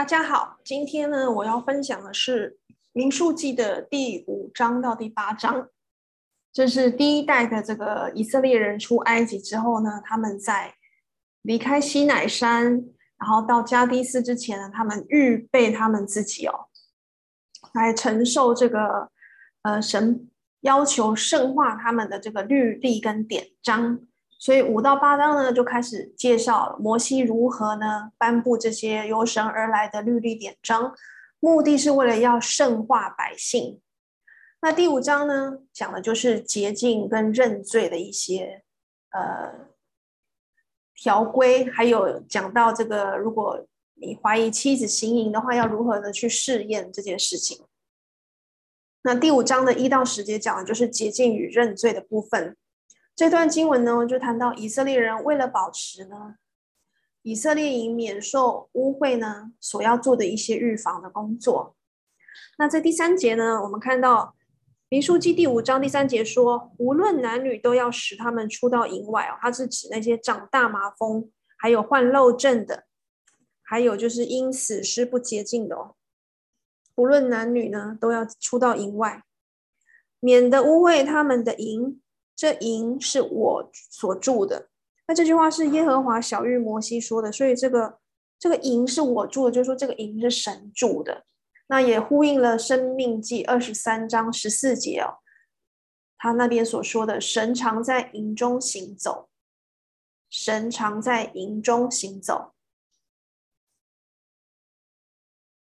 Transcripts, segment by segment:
大家好，今天呢，我要分享的是《民数记》的第五章到第八章。这是第一代的这个以色列人出埃及之后呢，他们在离开西乃山，然后到加低斯之前呢，他们预备他们自己哦，来承受这个呃神要求圣化他们的这个律例跟典章。所以五到八章呢，就开始介绍摩西如何呢颁布这些由神而来的律例典章，目的是为了要圣化百姓。那第五章呢，讲的就是洁净跟认罪的一些呃条规，还有讲到这个，如果你怀疑妻子行淫的话，要如何的去试验这件事情。那第五章的一到十节讲的就是洁净与认罪的部分。这段经文呢，就谈到以色列人为了保持呢，以色列营免受污秽呢，所要做的一些预防的工作。那在第三节呢，我们看到民数记第五章第三节说，无论男女都要使他们出到营外哦，它是指那些长大麻风，还有患漏症的，还有就是因死尸不洁净的哦，无论男女呢，都要出到营外，免得污秽他们的营。这营是我所住的，那这句话是耶和华晓諭摩西说的，所以这个这个营是我住的，就是说这个营是神住的，那也呼应了生命记二十三章十四节哦，他那边所说的神常在营中行走，神常在营中行走。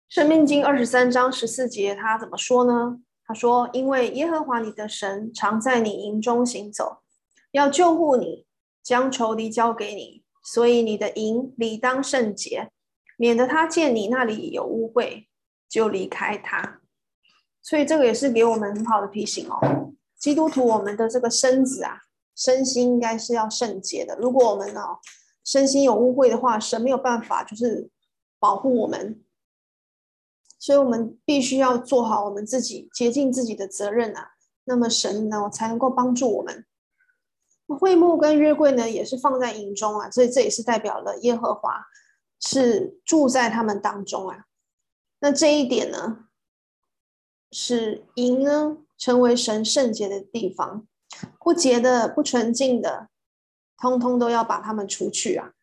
生命经二十三章十四节他怎么说呢？他说：“因为耶和华你的神常在你营中行走，要救护你，将仇敌交给你，所以你的营理当圣洁，免得他见你那里有污秽，就离开他。所以这个也是给我们很好的提醒哦。基督徒，我们的这个身子啊，身心应该是要圣洁的。如果我们哦身心有污秽的话，神没有办法就是保护我们。”所以，我们必须要做好我们自己洁净自己的责任啊。那么，神呢才能够帮助我们。会幕跟约柜呢，也是放在营中啊，所以这也是代表了耶和华是住在他们当中啊。那这一点呢，使营呢成为神圣洁的地方，不洁的、不纯净的，通通都要把他们除去啊。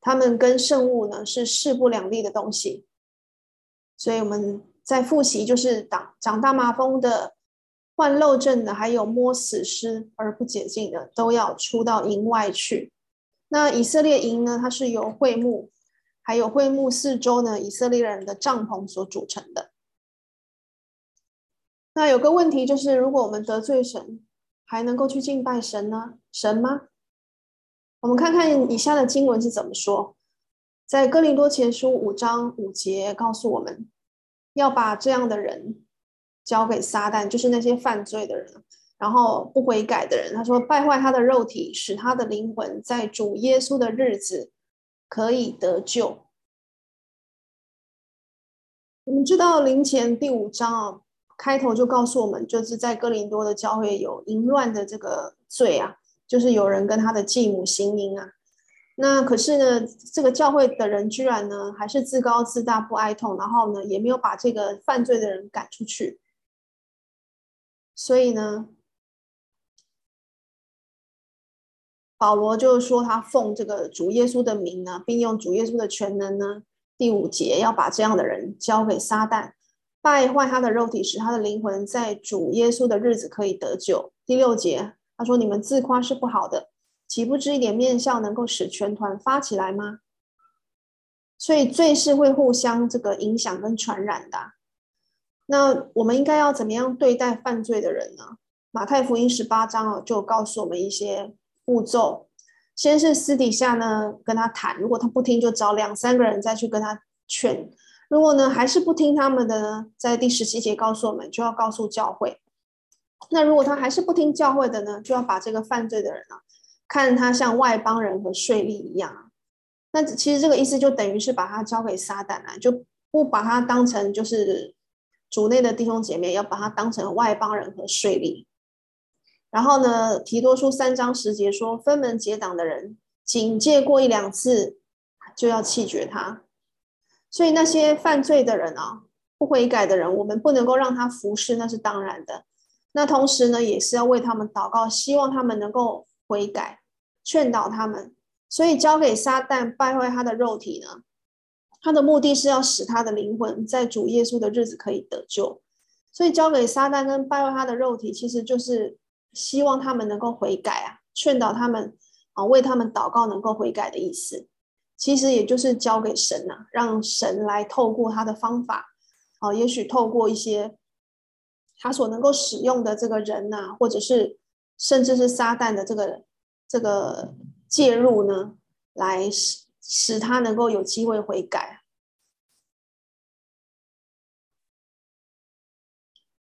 他们跟圣物呢是势不两立的东西。所以我们在复习，就是长长大麻风的、患漏症的，还有摸死尸而不洁净的，都要出到营外去。那以色列营呢，它是由会幕，还有会幕四周呢，以色列人的帐篷所组成的。那有个问题就是，如果我们得罪神，还能够去敬拜神呢？神吗？我们看看以下的经文是怎么说。在哥林多前书五章五节告诉我们，要把这样的人交给撒旦，就是那些犯罪的人，然后不悔改的人。他说，败坏他的肉体，使他的灵魂在主耶稣的日子可以得救。我们知道林前第五章啊，开头就告诉我们，就是在哥林多的教会有淫乱的这个罪啊，就是有人跟他的继母行淫啊。那可是呢，这个教会的人居然呢，还是自高自大，不哀痛，然后呢，也没有把这个犯罪的人赶出去。所以呢，保罗就说，他奉这个主耶稣的名呢，并用主耶稣的全能呢，第五节要把这样的人交给撒旦，败坏他的肉体，使他的灵魂在主耶稣的日子可以得救。第六节他说：“你们自夸是不好的。”岂不知一点面相能够使全团发起来吗？所以罪是会互相这个影响跟传染的。那我们应该要怎么样对待犯罪的人呢？马太福音十八章就告诉我们一些步骤。先是私底下呢跟他谈，如果他不听，就找两三个人再去跟他劝。如果呢还是不听他们的呢，在第十七节告诉我们，就要告诉教会。那如果他还是不听教会的呢，就要把这个犯罪的人呢。看他像外邦人和税吏一样，那其实这个意思就等于是把他交给撒旦了，就不把他当成就是主内的弟兄姐妹，要把他当成外邦人和税吏。然后呢，提多书三章十节说，分门结党的人，警戒过一两次就要弃绝他。所以那些犯罪的人啊，不悔改的人，我们不能够让他服侍，那是当然的。那同时呢，也是要为他们祷告，希望他们能够悔改，劝导他们。所以交给撒旦败坏他的肉体呢，他的目的是要使他的灵魂在主耶稣的日子可以得救。所以交给撒旦跟败坏他的肉体，其实就是希望他们能够悔改啊，劝导他们啊，为他们祷告能够悔改的意思。其实也就是交给神呐、啊，让神来透过他的方法，啊，也许透过一些他所能够使用的这个人呐、或者是甚至是撒旦的这个这个介入呢，来使使他能够有机会悔改。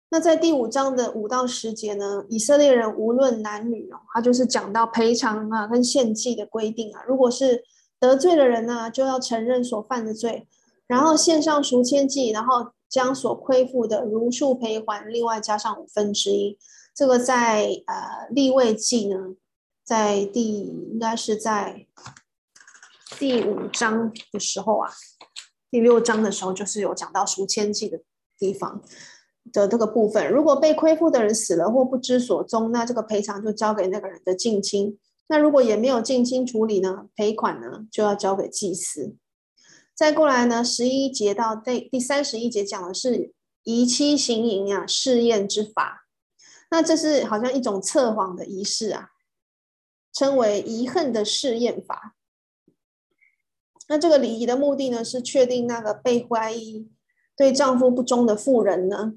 那在第五章的五到十节呢，以色列人无论男女哦，他就是讲到赔偿啊跟献祭的规定啊，如果是。得罪的人呢，就要承认所犯的罪，然后献上赎愆祭，然后将所亏负的如数赔还，另外加上五分之一。这个在呃立位记呢，在第应该是在第五章的时候啊，第六章的时候就是有讲到赎愆祭的地方的这个部分。如果被亏负的人死了或不知所踪，那这个赔偿就交给那个人的近亲。那如果也没有近亲处理呢？赔款呢就要交给祭司。再过来呢，十一节到第第三十一节讲的是遗妻行淫啊试验之法。那这是好像一种测谎的仪式啊，称为遗恨的试验法。那这个礼仪的目的呢，是确定那个被怀疑对丈夫不忠的妇人呢，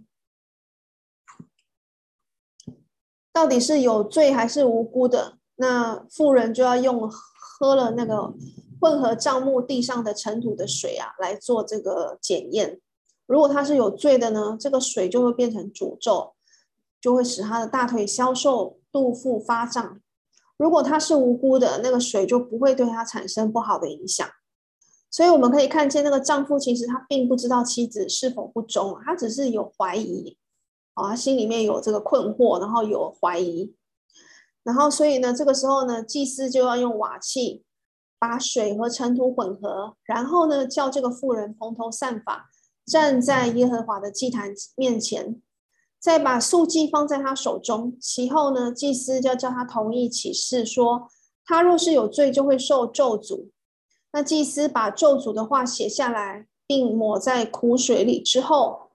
到底是有罪还是无辜的。那妇人就要用喝了那个混合帐目地上的尘土的水啊，来做这个检验。如果他是有罪的呢，这个水就会变成诅咒，就会使他的大腿消瘦、肚腹发胀。如果他是无辜的，那个水就不会对他产生不好的影响。所以我们可以看见，那个丈夫其实他并不知道妻子是否不忠，他只是有怀疑，啊，他心里面有这个困惑，然后有怀疑。然后，所以呢，这个时候呢，祭司就要用瓦器把水和尘土混合，然后呢，叫这个妇人蓬头散发，站在耶和华的祭坛面前，再把素祭放在他手中。其后呢，祭司就叫他同意起誓，说他若是有罪，就会受咒诅。那祭司把咒诅的话写下来，并抹在苦水里之后。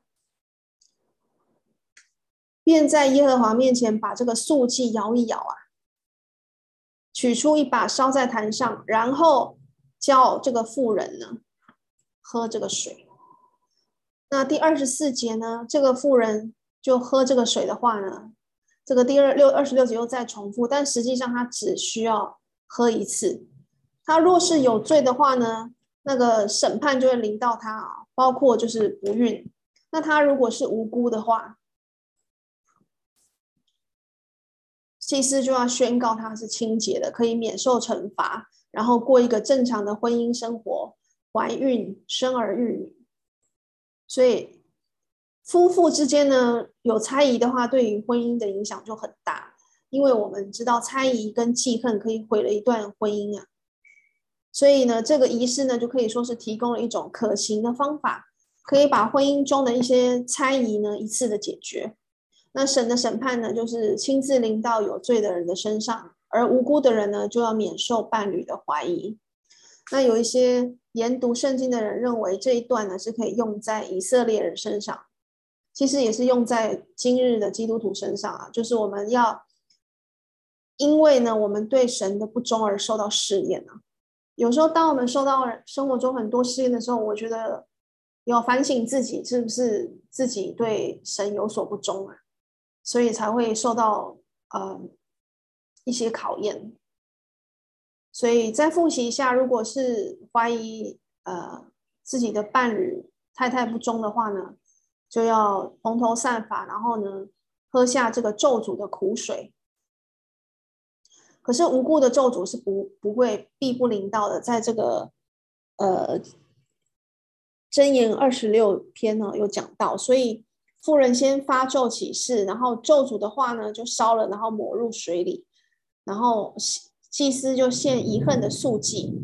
便在耶和华面前把这个素祭摇一摇啊，取出一把烧在坛上，然后叫这个妇人呢喝这个水。那第二十四节呢，这个妇人就喝这个水的话呢，这个第二六二十六节又再重复，但实际上他只需要喝一次。他若是有罪的话呢，那个审判就会临到他啊，包括就是不孕。那他如果是无辜的话，祭司就要宣告他是清洁的，可以免受惩罚，然后过一个正常的婚姻生活，怀孕生儿育女。所以夫妇之间呢，有猜疑的话，对于婚姻的影响就很大，因为我们知道猜疑跟记恨可以毁了一段婚姻啊。所以呢，这个仪式呢，就可以说是提供了一种可行的方法，可以把婚姻中的一些猜疑呢，一次的解决。那神的审判呢，就是亲自临到有罪的人的身上，而无辜的人呢，就要免受伴侣的怀疑。那有一些研读圣经的人认为这一段呢，是可以用在以色列人身上，其实也是用在今日的基督徒身上啊，就是我们要因为呢，我们对神的不忠而受到试验啊。有时候当我们受到生活中很多试验的时候，我觉得要反省自己是不是自己对神有所不忠啊。所以才会受到呃一些考验，所以再复习一下，如果是怀疑呃自己的伴侣太太不忠的话呢，就要蓬头散发，然后呢喝下这个咒诅的苦水。可是无辜的咒诅是不不会必不临到的，在这个呃箴言二十六篇呢有讲到，所以。妇人先发咒起誓，然后咒诅的话呢就烧了，然后抹入水里，然后祭司就献遗恨的素祭，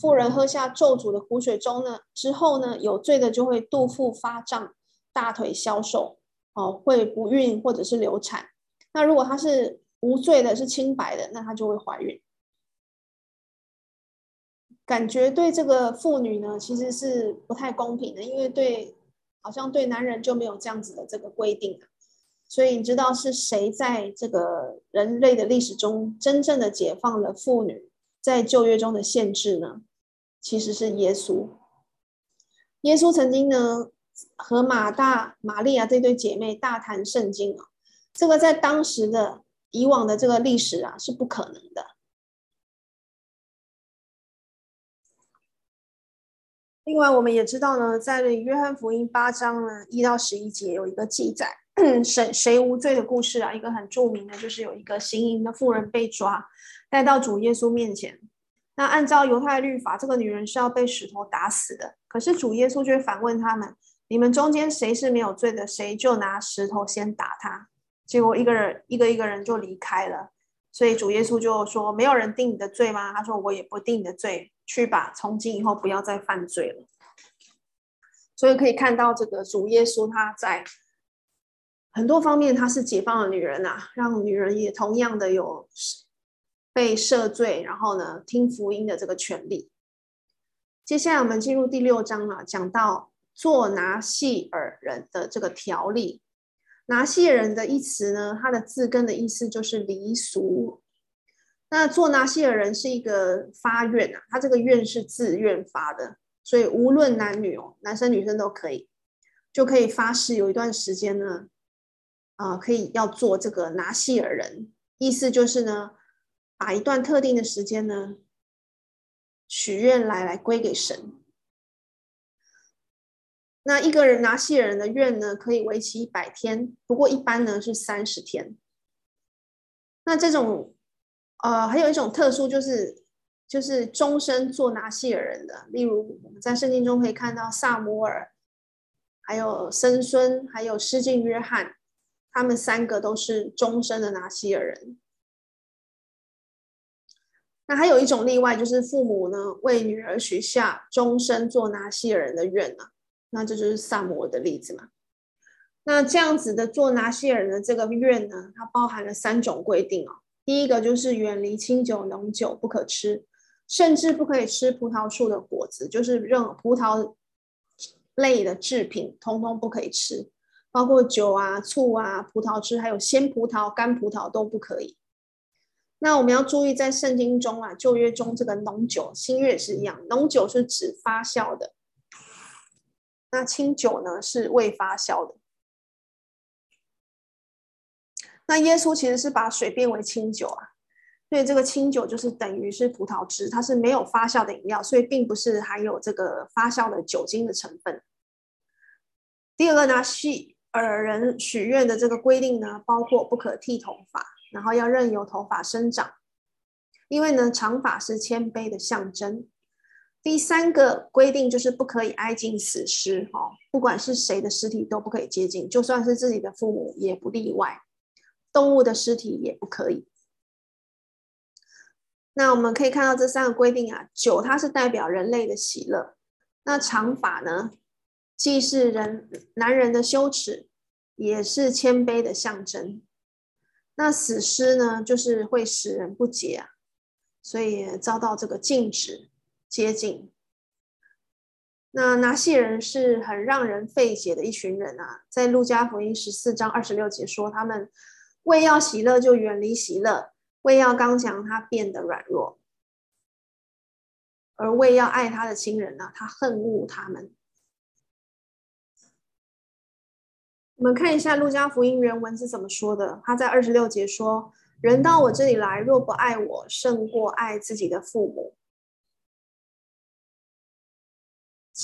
妇人喝下咒诅的苦水中呢，之后呢，有罪的就会肚腹发胀，大腿消瘦，哦，会不孕或者是流产。那如果她是无罪的，是清白的，那她就会怀孕。感觉对这个妇女呢，其实是不太公平的，因为对，好像对男人就没有这样子的这个规定。所以你知道是谁在这个人类的历史中真正的解放了妇女在旧约中的限制呢？其实是耶稣。耶稣曾经呢和马大、玛利亚这对姐妹大谈圣经啊，这个在当时的以往的这个历史啊是不可能的。另外，我们也知道呢，在约翰福音八章呢一到十一节有一个记载，谁谁无罪的故事啊，一个很著名的，就是有一个行淫的妇人被抓，带到主耶稣面前。那按照犹太律法，这个女人是要被石头打死的。可是主耶稣却反问他们：你们中间谁是没有罪的，谁就拿石头先打他。结果一个人一个一个人就离开了。所以主耶稣就说：没有人定你的罪吗？他说：我也不定你的罪。去吧，从今以后不要再犯罪了。所以可以看到，这个主耶稣他在很多方面他是解放了女人啊，让女人也同样的有被赦罪，然后呢听福音的这个权利。接下来我们进入第六章啊，讲到做拿细耳人的这个条例。拿细尔人的一词呢，它的字根的意思就是离俗。那做拿细耳人是一个发愿啊，他这个愿是自愿发的，所以无论男女哦，男生女生都可以，就可以发誓有一段时间呢，啊、可以要做这个拿细耳人，意思就是呢，把一段特定的时间呢，许愿来来归给神。那一个人拿细尔人的愿呢，可以为期一百天，不过一般呢是三十天。那这种。呃，还有一种特殊，就是就是终身做拿细尔人的，例如我们在圣经中可以看到撒摩尔，还有参孙，还有施浸约翰，他们三个都是终身的拿细尔人。那还有一种例外，就是父母呢为女儿许下终身做拿细尔人的愿啊，那这就是萨摩的例子嘛。那这样子的做拿细耳人的这个愿呢，它包含了三种规定哦。第一个就是远离清酒浓酒不可吃，甚至不可以吃葡萄树的果子，就是任何葡萄类的制品，通通不可以吃，包括酒啊、醋啊、葡萄汁，还有鲜葡萄、干葡萄都不可以。那我们要注意，在圣经中啊，旧约中这个浓酒，新约也是一样，浓酒是指发酵的，那清酒呢是未发酵的。那耶稣其实是把水变为清酒啊，所以这个清酒就是等于是葡萄汁，它是没有发酵的饮料，所以并不是含有这个发酵的酒精的成分。第二个呢细耳人许愿的这个规定呢，包括不可剃头发，然后要任由头发生长，因为呢长发是谦卑的象征。第三个规定就是不可以挨近死尸，哈，不管是谁的尸体都不可以接近，就算是自己的父母也不例外。动物的尸体也不可以。那我们可以看到这三个规定啊，酒它是代表人类的喜乐，那长发呢，既是人男人的羞耻，也是谦卑的象征。那死尸呢，就是会使人不洁啊，所以遭到这个禁止接近。那拿细人是很让人费解的一群人啊，在路加福音十四章二十六节说他们。为要喜乐，就远离喜乐；为要刚强，他变得软弱；而为要爱他的亲人呢，他恨恶他们。我们看一下路加福音原文是怎么说的。他在二十六节说：“人到我这里来，若不爱我，胜过爱自己的父母、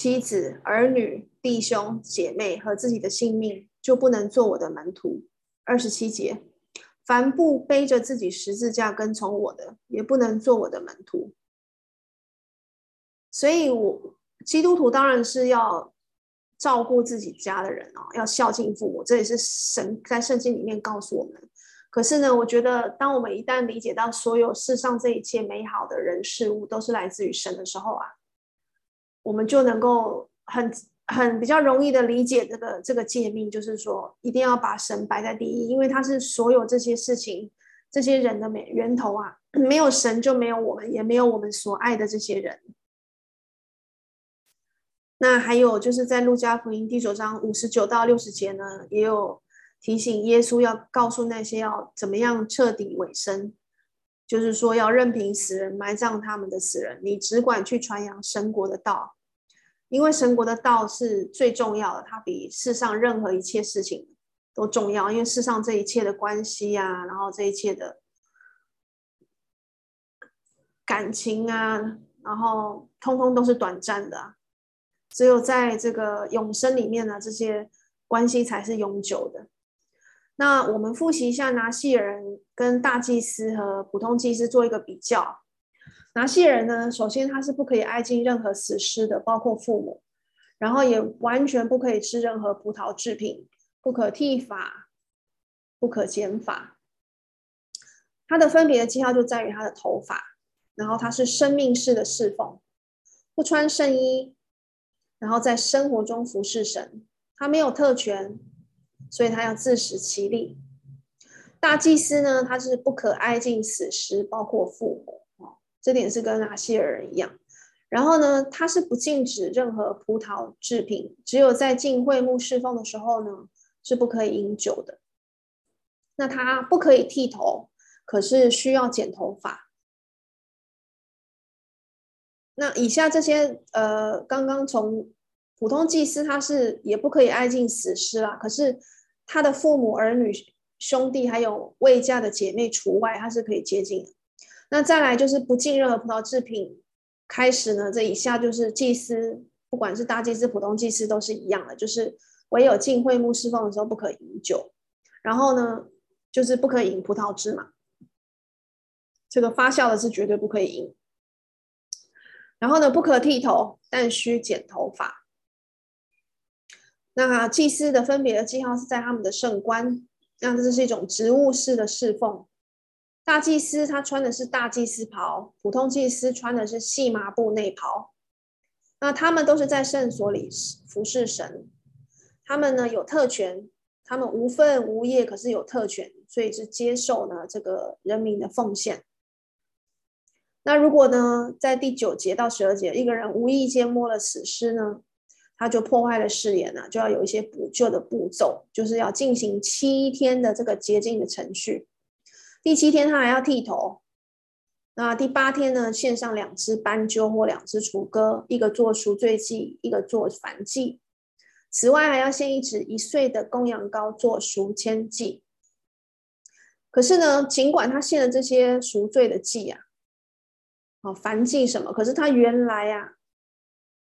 妻子、儿女、弟兄、姐妹和自己的性命，就不能做我的门徒。”二十七节。凡不背着自己十字架跟从我的，也不能做我的门徒。所以我，基督徒当然是要照顾自己家的人哦，要孝敬父母，这也是神在圣经里面告诉我们。可是呢，我觉得当我们一旦理解到所有世上这一切美好的人事物都是来自于神的时候啊，我们就能够很很比较容易的理解这个这个诫命，就是说一定要把神摆在第一，因为他是所有这些事情、这些人的美源头啊，没有神就没有我们，也没有我们所爱的这些人。那还有就是在路加福音第九章五十九到六十节呢，也有。提醒耶稣要告诉那些要怎么样彻底委身，就是说要任凭死人埋葬他们的死人，你只管去传扬神国的道，因为神国的道是最重要的，它比世上任何一切事情都重要。因为世上这一切的关系啊，然后这一切的感情啊，然后通通都是短暂的，只有在这个永生里面呢，这些关系才是永久的。那我们复习一下拿细人跟大祭司和普通祭司做一个比较。拿细人呢，首先他是不可以挨近任何死尸的，包括父母，然后也完全不可以吃任何葡萄制品，不可剃发，不可剪发。他的分别的记号就在于他的头发，然后他是生命式的侍奉，不穿圣衣，然后在生活中服侍神，他没有特权。所以他要自食其力。大祭司呢，他是不可挨近死尸，包括父母哦，这点是跟拿细耳人一样。然后呢，他是不禁止任何葡萄制品，只有在进会幕侍奉的时候呢，是不可以饮酒的。那他不可以剃头，可是需要剪头发。那以下这些，呃，刚刚从普通祭司他是也不可以挨近死尸啦，可是。他的父母、儿女、兄弟，还有未嫁的姐妹除外，他是可以接近的。那再来就是不进任何葡萄制品。开始呢，这以下就是祭司，不管是大祭司、普通祭司都是一样的，就是唯有进会幕侍奉的时候不可饮酒。然后呢，就是不可饮葡萄汁嘛，这个发酵的是绝对不可以饮。然后呢，不可剃头，但需剪头发。那祭司的分别的记号是在他们的圣冠，那这是一种职务式的侍奉。大祭司他穿的是大祭司袍，普通祭司穿的是细麻布内袍。那他们都是在圣所里服侍神，他们呢有特权，他们无分无业，可是有特权，所以是接受呢这个人民的奉献。那如果呢在第九节到十二节，一个人无意间摸了死尸呢？他就破坏了誓言了，就要有一些补救的步骤，就是要进行七天的这个洁净的程序。第七天他还要剃头，那第八天呢，献上两只斑鸠或两只雏鸽，一个做赎罪祭，一个做燔祭。此外还要献一只一岁的公羊羔做赎愆祭。可是呢，尽管他献了这些赎罪的祭啊，哦，燔祭什么，可是他原来啊，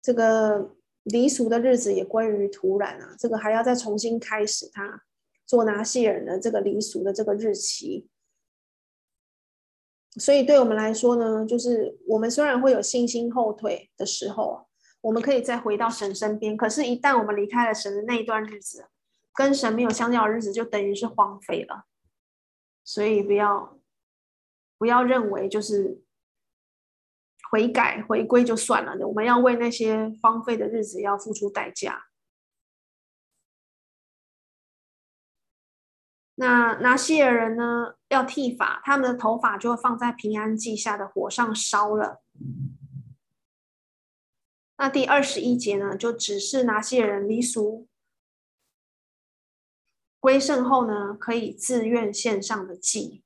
这个。离俗的日子也归于土壤啊，这个还要再重新开始他做拿细耳人的这个离俗的这个日期。所以对我们来说呢，就是我们虽然会有信心后退的时候，我们可以再回到神身边，可是，一旦我们离开了神的那一段日子，跟神没有相交的日子，就等于是荒废了。所以不要不要认为就是。悔改回归就算了，我们要为那些荒废的日子要付出代价。那拿西尔人呢？要剃发，他们的头发就会放在平安祭下的火上烧了。那第二十一节呢，就只是拿西尔人离俗归圣后呢，可以自愿献上的祭。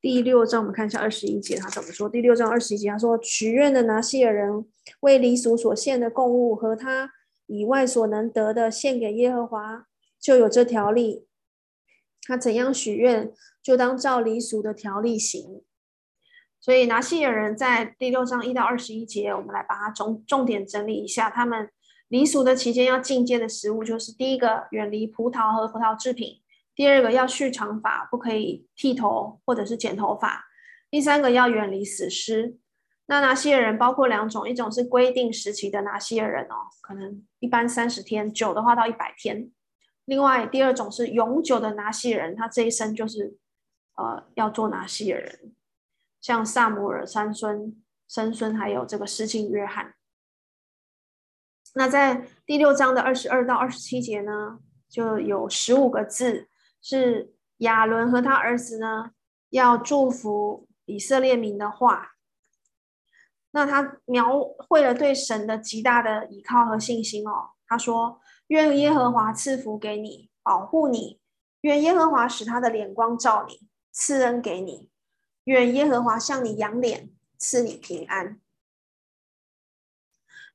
第六章，我们看一下二十一节，他怎么说？第六章二十一节，他说：“许愿的拿细耳人为离俗所献的供物和他以外所能得的献给耶和华，就有这条例。他怎样许愿，就当照离俗的条例行。所以拿细耳人在第六章一到二十一节，我们来把它重重点整理一下。他们离俗的期间要禁戒的食物，就是第一个，远离葡萄和葡萄制品。”第二个要蓄长发，不可以剃头或者是剪头发。第三个要远离死尸。那拿细耳人包括两种，一种是规定时期的拿细耳人哦，可能一般三十天，久的话到一百天。另外第二种是永久的拿细耳人，他这一生就是呃要做拿细耳人，像撒母耳、三孙、三孙，还有这个施浸约翰。那在第六章的二十二到二十七节呢，就有十五个字，是亚伦和他儿子呢要祝福以色列民的话。那他描绘了对神的极大的依靠和信心哦。他说：“愿耶和华赐福给你，保护你；愿耶和华使他的脸光照你，赐恩给你；愿耶和华向你仰脸，赐你平安。”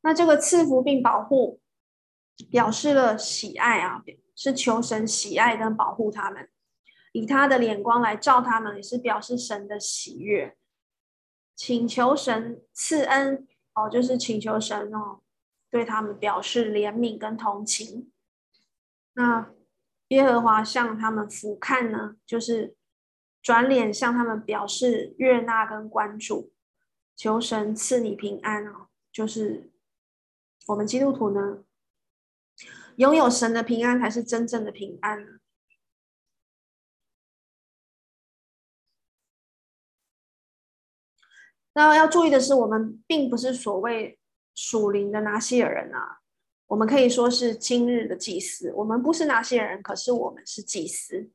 那这个赐福并保护，表示了喜爱啊，是求神喜爱跟保护他们，以他的眼光来照他们，也是表示神的喜悦。请求神赐恩哦，就是请求神哦，对他们表示怜悯跟同情。那耶和华向他们俯瞰呢，就是转脸向他们表示悦纳跟关注。求神赐你平安哦，就是。我们基督徒呢，拥有神的平安才是真正的平安。那要注意的是，我们并不是所谓属灵的拿细耳人啊，我们可以说是今日的祭司。我们不是拿细耳人，可是我们是祭司。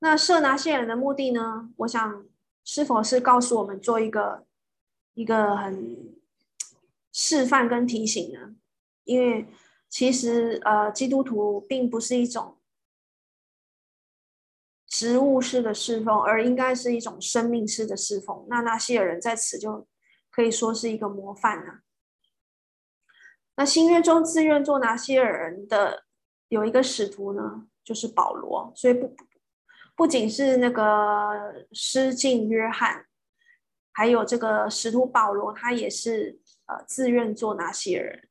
那设拿细耳人的目的呢？我想是否是告诉我们做一个一个很。示范跟提醒呢，因为其实呃，基督徒并不是一种职务式的侍奉，而应该是一种生命式的侍奉。那拿西尔人在此就可以说是一个模范呢。那新约中自愿做拿西尔人的有一个使徒呢，就是保罗。所以不不仅是那个施浸约翰，还有这个使徒保罗，他也是。呃，自愿做拿西尔人。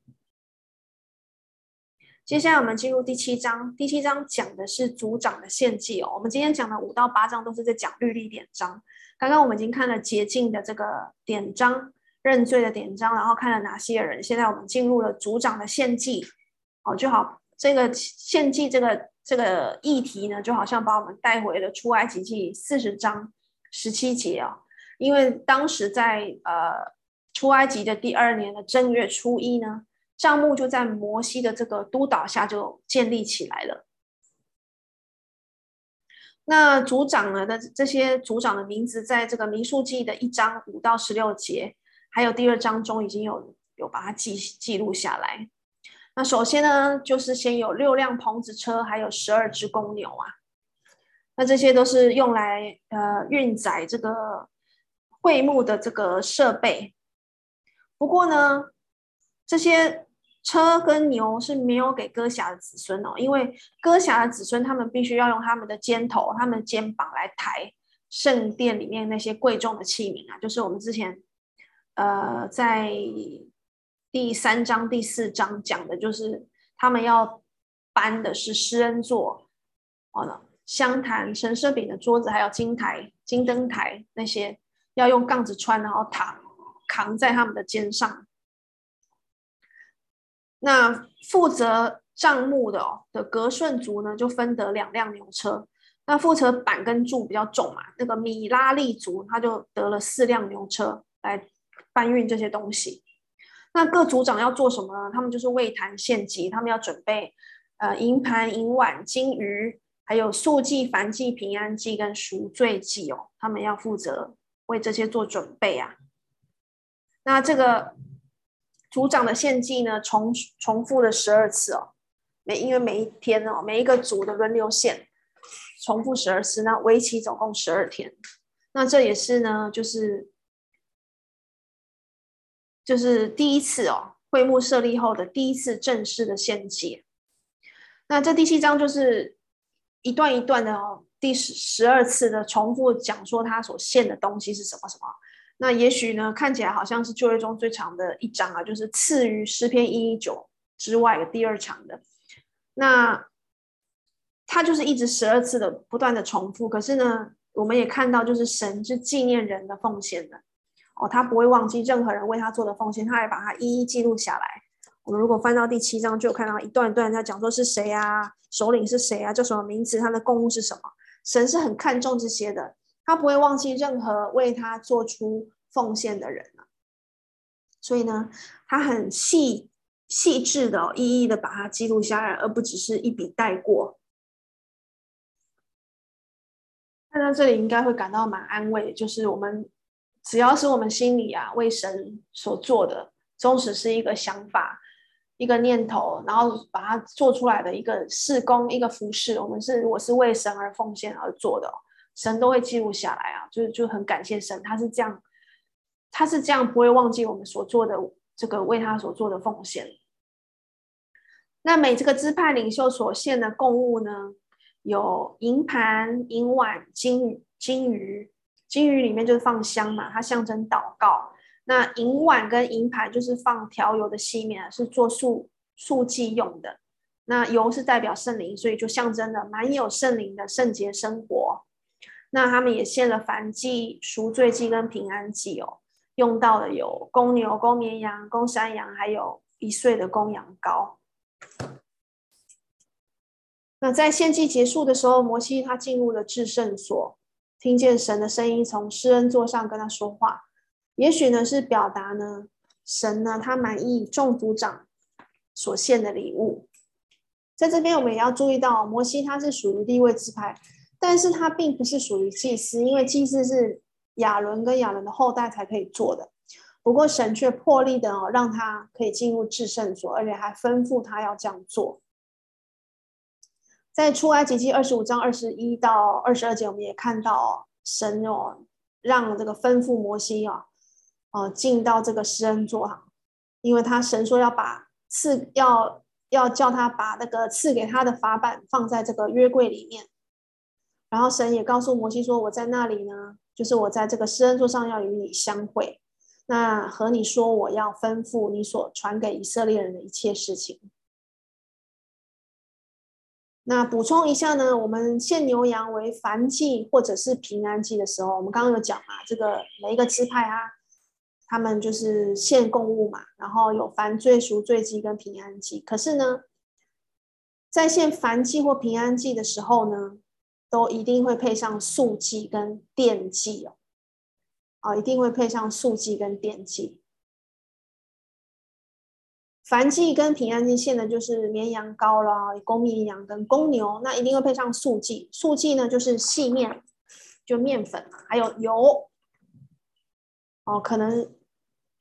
接下来我们进入第七章，第七章讲的是族长的献祭哦。我们今天讲的五到八章都是在讲律例典章。刚刚我们已经看了洁净的这个典章、认罪的典章，然后看了哪些人。现在我们进入了族长的献祭，哦，就好这个献祭这个这个议题呢，就好像把我们带回了出埃及记四十章十七节哦，因为当时在呃。出埃及的第二年的正月初一呢，帐目就在摩西的这个督导下就建立起来了。那族长呢的这些族长的名字，在这个民数记的一章五到十六节，还有第二章中已经有有把它记记录下来。那首先呢，就是先有六辆棚子车，还有十二只公牛啊。那这些都是用来呃运载这个会幕的这个设备。不过呢，这些车跟牛是没有给哥辖的子孙哦，因为哥辖的子孙他们必须要用他们的肩头、他们的肩膀来抬圣殿里面那些贵重的器皿啊，就是我们之前呃在第三章、第四章讲的，就是他们要搬的是施恩座好哦，香坛、神社饼的桌子，还有金台、金灯台那些要用杠子穿，然后躺。扛在他们的肩上。那负责账目的哦的革顺族呢，就分得两辆牛车。那负责板跟柱比较重嘛，那个米拉利族他就得了四辆牛车来搬运这些东西。那各族长要做什么呢？他们就是为坛献祭，他们要准备呃银盘、银碗、金鱼，还有素祭、凡祭、平安祭跟赎罪祭哦，他们要负责为这些做准备啊。那这个组长的献祭呢，重重复了十二次哦，每因为每一天哦，每一个组的轮流献，重复十二次，那为期总共十二天。那这也是呢，就是就是第一次哦，会幕设立后的第一次正式的献祭。那这第七章就是一段一段的哦，第十十二次的重复讲说他所献的东西是什么什么。那也许呢，看起来好像是旧约中最长的一章啊，就是次于诗篇一一九之外的第二长的。那它就是一直十二次的不断的重复。可是呢，我们也看到，就是神是纪念人的奉献的哦，他不会忘记任何人为他做的奉献，他还把它一一记录下来我们如果翻到第七章，就有看到一段一段在讲说是谁啊，首领是谁啊，叫什么名字，他的公务是什么。神是很看重这些的，他不会忘记任何为他做出奉献的人。所以呢，他很细细致的、一一的把它记录下来，而不只是一笔带过。看到这里，应该会感到蛮安慰，就是我们只要是我们心里啊为神所做的，纵使是一个想法、一个念头，然后把它做出来的一个事工、一个服事，我们是我是为神而奉献而做的，神都会记录下来啊，就就很感谢神，他是这样。他是这样不会忘记我们所做的这个为他所做的奉献。那每这个支派领袖所献的供物呢，有银盘、银碗、金金鱼。金鱼里面就是放香嘛，它象征祷告。那银碗跟银盘就是放调油的细面，是做素素祭用的。那油是代表圣灵，所以就象征了蛮有圣灵的圣洁生活。那他们也献了燔祭、赎罪祭跟平安祭哦。用到的有公牛、公绵羊、公山羊，还有一岁的公羊羔。那在献祭结束的时候，摩西他进入了至圣所，听见神的声音从施恩座上跟他说话。也许呢是表达呢，神呢他满意众族长所献的礼物。在这边我们也要注意到，摩西他是属于地位支派，但是他并不是属于祭司，因为祭司是。亚伦跟亚伦的后代才可以做的，不过神却破例的哦，让他可以进入至圣所，而且还吩咐他要这样做。在出埃及记二十五章二十一到二十二节，我们也看到神哦，让这个吩咐摩西啊，哦进到这个施恩座哈，因为他神说要把赐要要叫他把那个赐给他的法版放在这个约柜里面，然后神也告诉摩西说：“我在那里呢。”就是我在这个施恩座上要与你相会，那和你说我要吩咐你所传给以色列人的一切事情。那补充一下呢，我们献牛羊为燔祭或者是平安祭的时候，我们刚刚有讲嘛，这个每一个支派啊，他们就是献供物嘛，然后有燔罪赎罪祭跟平安祭。可是呢，在献燔祭或平安祭的时候呢，都一定会配上素祭跟奠祭哦，啊，一定会配上素祭跟奠祭。燔祭跟平安祭献的就是绵羊羔啦，公绵羊跟公牛，那一定会配上素祭。素祭呢就是细面，就面粉，还有油。哦，可能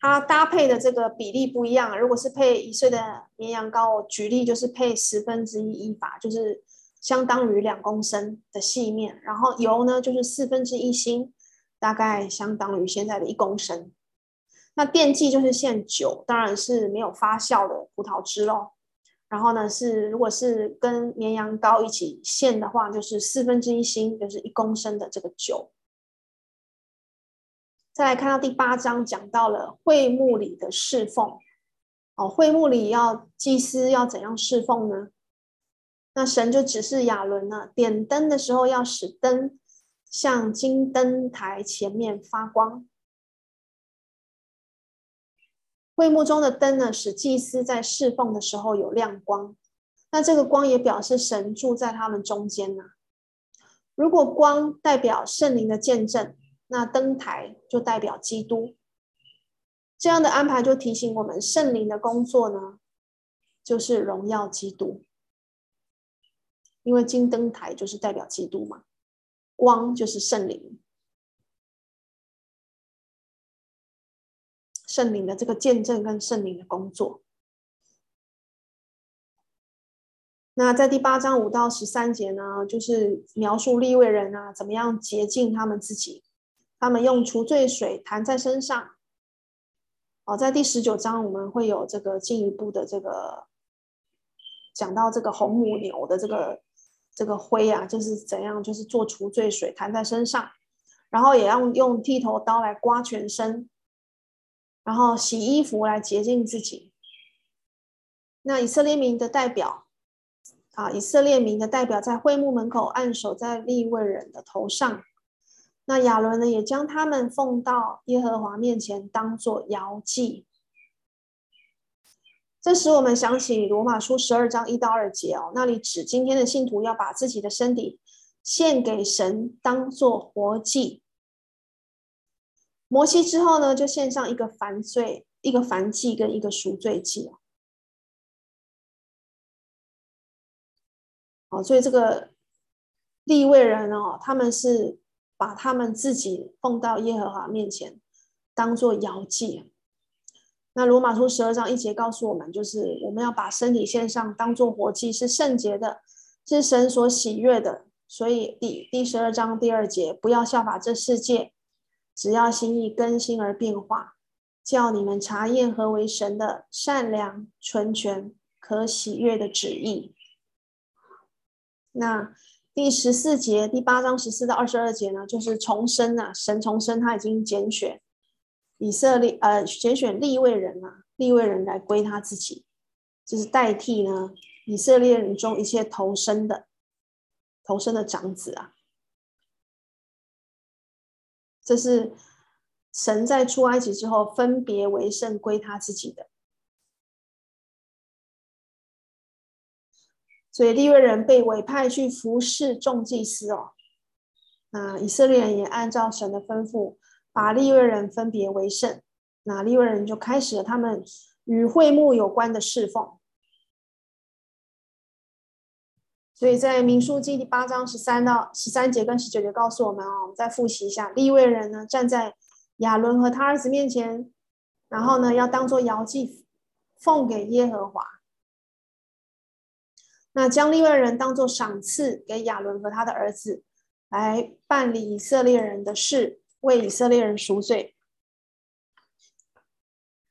它搭配的这个比例不一样。如果是配一岁的绵羊羔，我举例就是配十分之一一法，就是。相当于两公升的细面，然后油呢就是四分之一星，大概相当于现在的一公升。那奠祭就是献酒，当然是没有发酵的葡萄汁喽。然后呢是如果是跟绵羊羔一起献的话，就是四分之一星，就是一公升的这个酒。再来看到第八章，讲到了会幕里的侍奉。哦，会幕里要祭司要怎样侍奉呢？那神就指示亚伦呢，点灯的时候要使灯向金灯台前面发光。会幕中的灯呢，使祭司在侍奉的时候有亮光。那这个光也表示神住在他们中间呢。如果光代表圣灵的见证，那灯台就代表基督。这样的安排就提醒我们，圣灵的工作呢，就是荣耀基督。因为金灯台就是代表基督嘛，光就是圣灵，圣灵的这个见证跟圣灵的工作。那在第八章五到十三节呢，就是描述利未人啊，怎么样洁净他们自己，他们用除罪水弹在身上。哦，在第十九章我们会有这个进一步的这个讲到这个红母牛的这个。这个灰啊，就是怎样，就是做除罪水弹在身上，然后也要用剃头刀来刮全身，然后洗衣服来洁净自己。那以色列民的代表啊，以色列民的代表在会幕门口按手在利未人的头上。那亚伦呢，也将他们奉到耶和华面前，当作摇祭。这使我们想起罗马书十二章一到二节哦，那里指今天的信徒要把自己的身体献给神，当做活祭。摩西之后呢，就献上一个凡罪、一个凡祭跟一个赎罪祭哦。所以这个利未人哦，他们是把他们自己奉到耶和华面前，当做摇祭。那罗马书十二章一节告诉我们，就是我们要把身体献上，当做活祭，是圣洁的，是神所喜悦的。所以第第十二章第二节，不要效法这世界，只要心意更新而变化，叫你们查验何为神的善良、纯全、可喜悦的旨意。那第十四节，第八章十四到二十二节呢，就是重生啊，神重生，他已经拣选。以色列呃，拣选利未人啊，利未人来归他自己，就是代替呢以色列人中一切投生的投生的长子啊。这是神在出埃及之后分别为圣归他自己的，所以利未人被委派去服侍众祭司哦。那以色列人也按照神的吩咐。把利未人分别为圣，那利未人就开始了他们与会幕有关的侍奉。所以在民数记第八章十三到十三节跟十九节告诉我们哦，我们再复习一下，利未人呢站在亚伦和他儿子面前，然后呢要当做摇祭奉给耶和华。那将利未人当做赏赐给亚伦和他的儿子，来办理以色列人的事。为以色列人赎罪，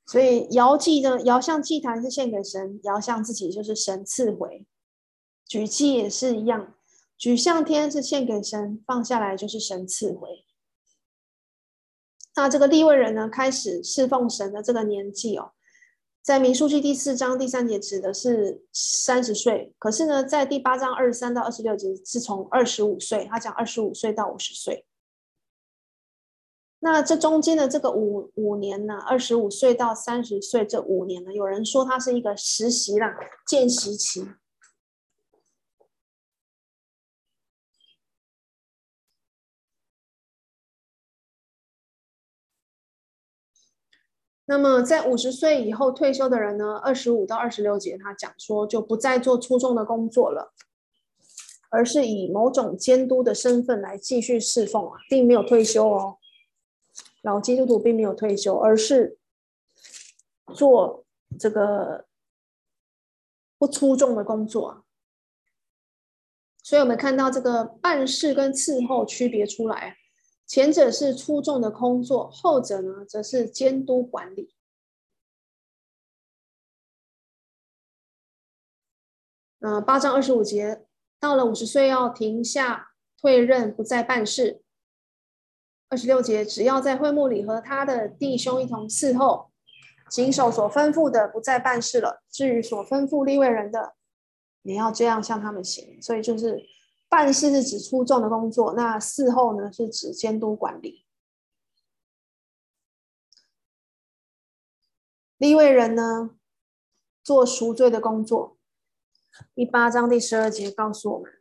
所以摇祭呢，摇向祭坛是献给神，摇向自己就是神赐回。举祭也是一样，举向天是献给神，放下来就是神赐回。那这个立位人呢，开始侍奉神的这个年纪哦，在民数记第四章第三节指的是三十岁，可是呢，在第八章二十三到二十六节是从二十五岁，他讲二十五岁到五十岁。那这中间的这个五五年呢，二十五岁到三十岁这五年呢，有人说它是一个实习啦，见习期。那么在五十岁以后退休的人呢，二十五到二十六节他讲说，就不再做粗重的工作了，而是以某种监督的身份来继续侍奉啊，并没有退休哦。老基督徒并没有退休，而是做这个不粗重的工作。所以，我们看到这个办事跟伺候区别出来，前者是粗重的工作，后者呢，则是监督管理。嗯、八章二十五节，到了五十岁要停下退任，不再办事。二十六节，只要在会幕里和他的弟兄一同伺候，谨守所吩咐的，不再办事了。至于所吩咐立位人的，你要这样向他们行。所以就是办事是指粗重的工作，那伺候呢是指监督管理。立位人呢做赎罪的工作。第八章第十二节告诉我们，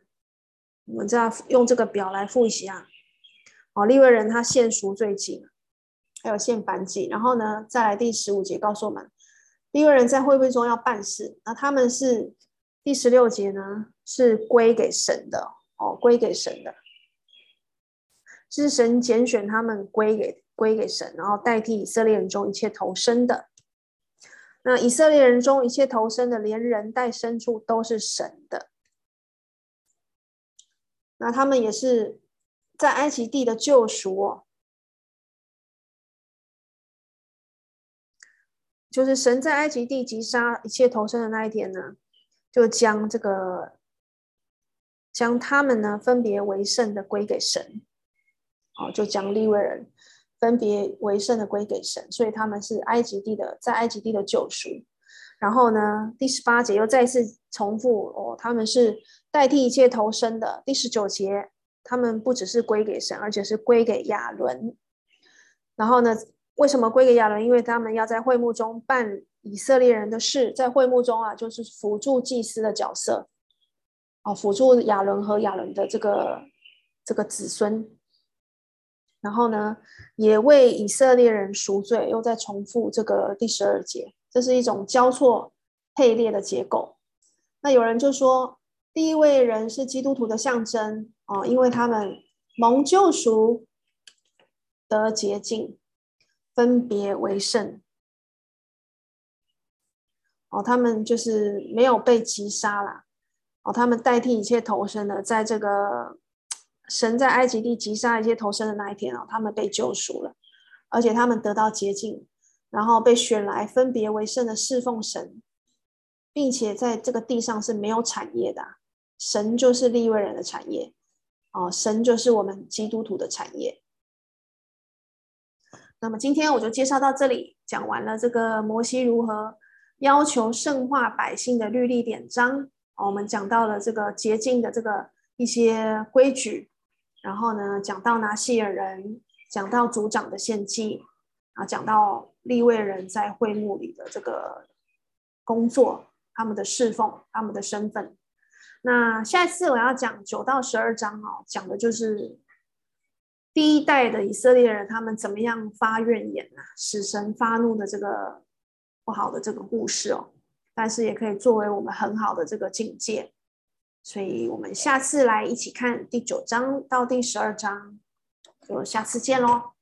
我们再用这个表来复习啊。哦，利未人他献赎罪祭，还有献燔祭，然后呢，再来第十五节告诉我们，利未人在会幕中要办事，那他们是第十六节呢是归给神的哦，归给神的，是神拣选他们归给归给神，然后代替以色列人中一切投生的。那以色列人中一切投生的，连人带牲畜都是神的。那他们也是。在埃及地的救赎，就是神在埃及地击杀一切头生的那一天呢，就将这个将他们呢分别为圣的归给神，哦，就将利未人分别为圣的归给神，所以他们是埃及地的，在埃及地的救赎。然后呢，第十八节又再次重复哦，他们是代替一切头生的。第十九节。他们不只是归给神，而且是归给亚伦。然后呢，为什么归给亚伦？因为他们要在会幕中办以色列人的事，在会幕中啊，就是辅助祭司的角色，哦，辅助亚伦和亚伦的这个这个子孙，然后呢，也为以色列人赎罪，又再重复这个第十二节，这是一种交错配列的结构。那有人就说，第一位人是基督徒的象征哦，因为他们蒙救赎得洁净，分别为圣。哦，他们就是没有被击杀啦。哦，他们代替一切投生的，在这个神在埃及地击杀一切投生的那一天哦，他们被救赎了，而且他们得到洁净，然后被选来分别为圣的侍奉神，并且在这个地上是没有产业的，神就是利未人的产业。哦，神就是我们基督徒的产业。那么今天我就介绍到这里，讲完了这个摩西如何。要求圣化百姓的律例典章，我们讲到了这个洁净的这个一些规矩，然后呢，讲到拿细耳人，讲到族长的献祭，啊，讲到利未人在会幕里的这个工作，他们的侍奉，他们的身份。那下一次我要讲九到十二章哦，讲的就是第一代的以色列人他们怎么样发怨言啊，使神发怒的这个。不好的这个故事哦，但是也可以作为我们很好的这个警戒，所以我们下次来一起看第九章到第十二章，就下次见喽。